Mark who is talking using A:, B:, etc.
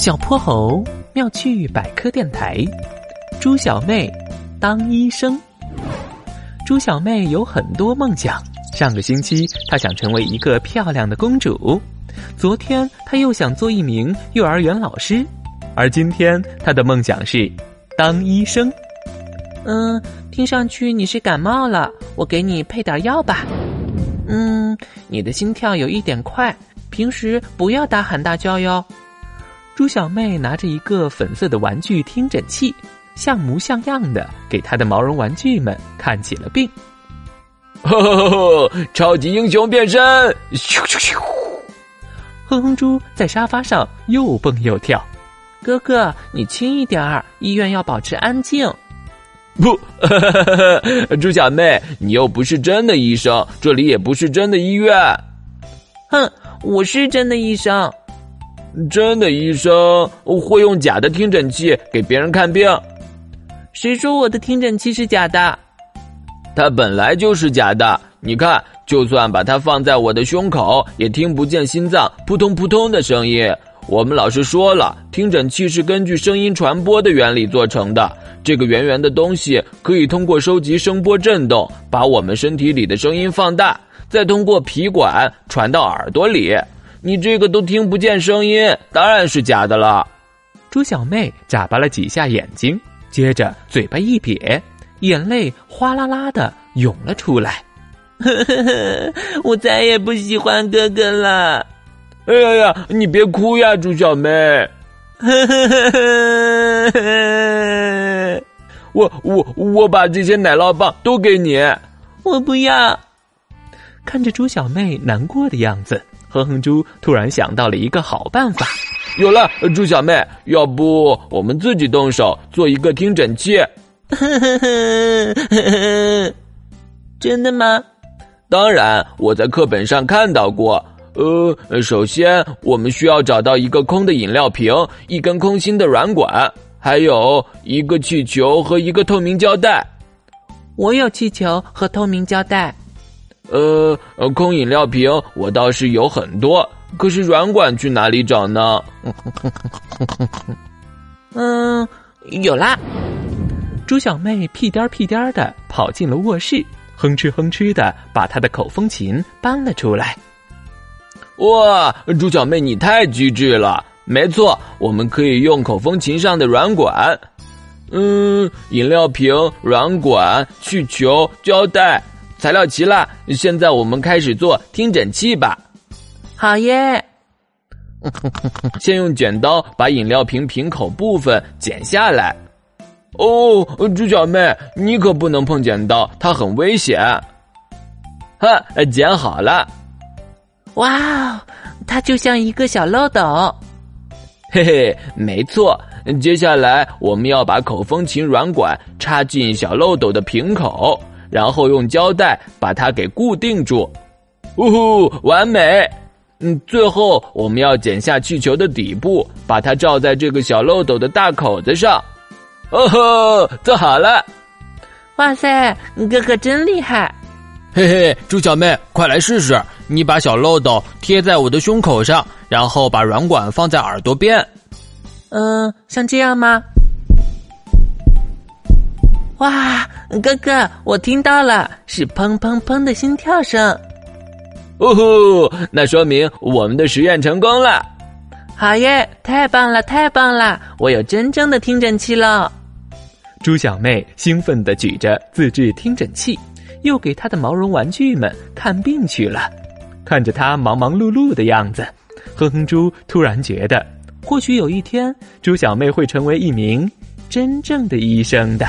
A: 小泼猴妙趣百科电台，猪小妹当医生。猪小妹有很多梦想。上个星期，她想成为一个漂亮的公主；昨天，她又想做一名幼儿园老师；而今天，她的梦想是当医生。
B: 嗯，听上去你是感冒了，我给你配点药吧。嗯，你的心跳有一点快，平时不要大喊大叫哟。
A: 猪小妹拿着一个粉色的玩具听诊器，像模像样的给她的毛绒玩具们看起了病。
C: 超级英雄变身！咻咻咻！
A: 哼哼猪在沙发上又蹦又跳。
B: 哥哥，你轻一点儿，医院要保持安静。
C: 不，猪小妹，你又不是真的医生，这里也不是真的医院。
B: 哼，我是真的医生。
C: 真的医生会用假的听诊器给别人看病。
B: 谁说我的听诊器是假的？
C: 它本来就是假的。你看，就算把它放在我的胸口，也听不见心脏扑通扑通的声音。我们老师说了，听诊器是根据声音传播的原理做成的。这个圆圆的东西可以通过收集声波振动，把我们身体里的声音放大，再通过皮管传到耳朵里。你这个都听不见声音，当然是假的了。
A: 猪小妹眨巴了几下眼睛，接着嘴巴一瘪，眼泪哗啦啦的涌了出来。
B: 我再也不喜欢哥哥了。
C: 哎呀呀，你别哭呀，猪小妹！我我我把这些奶酪棒都给你。
B: 我不要。
A: 看着猪小妹难过的样子，哼哼猪突然想到了一个好办法。
C: 有了，猪小妹，要不我们自己动手做一个听诊器？
B: 真的吗？
C: 当然，我在课本上看到过。呃，首先我们需要找到一个空的饮料瓶，一根空心的软管，还有一个气球和一个透明胶带。
B: 我有气球和透明胶带。
C: 呃，空饮料瓶我倒是有很多，可是软管去哪里找呢？
B: 嗯，有啦。
A: 猪小妹屁颠屁颠的跑进了卧室，哼哧哼哧的把她的口风琴搬了出来。
C: 哇，猪小妹你太机智了！没错，我们可以用口风琴上的软管，嗯，饮料瓶、软管、气球、胶带，材料齐了。现在我们开始做听诊器吧。
B: 好耶！
C: 先用剪刀把饮料瓶瓶口部分剪下来。哦，猪小妹，你可不能碰剪刀，它很危险。哈，剪好了。
B: 哇哦，它就像一个小漏斗。
C: 嘿嘿，没错。接下来我们要把口风琴软管插进小漏斗的瓶口，然后用胶带把它给固定住。呜呼，完美！嗯，最后我们要剪下气球的底部，把它罩在这个小漏斗的大口子上。哦吼，做好了！
B: 哇塞，哥哥真厉害！
C: 嘿嘿，猪小妹，快来试试！你把小漏斗贴在我的胸口上，然后把软管放在耳朵边。
B: 嗯，像这样吗？哇，哥哥，我听到了，是砰砰砰的心跳声。
C: 哦吼，那说明我们的实验成功了。
B: 好耶，太棒了，太棒了！我有真正的听诊器了。
A: 猪小妹兴奋的举着自制听诊器。又给她的毛绒玩具们看病去了，看着她忙忙碌碌的样子，哼哼猪突然觉得，或许有一天，猪小妹会成为一名真正的医生的。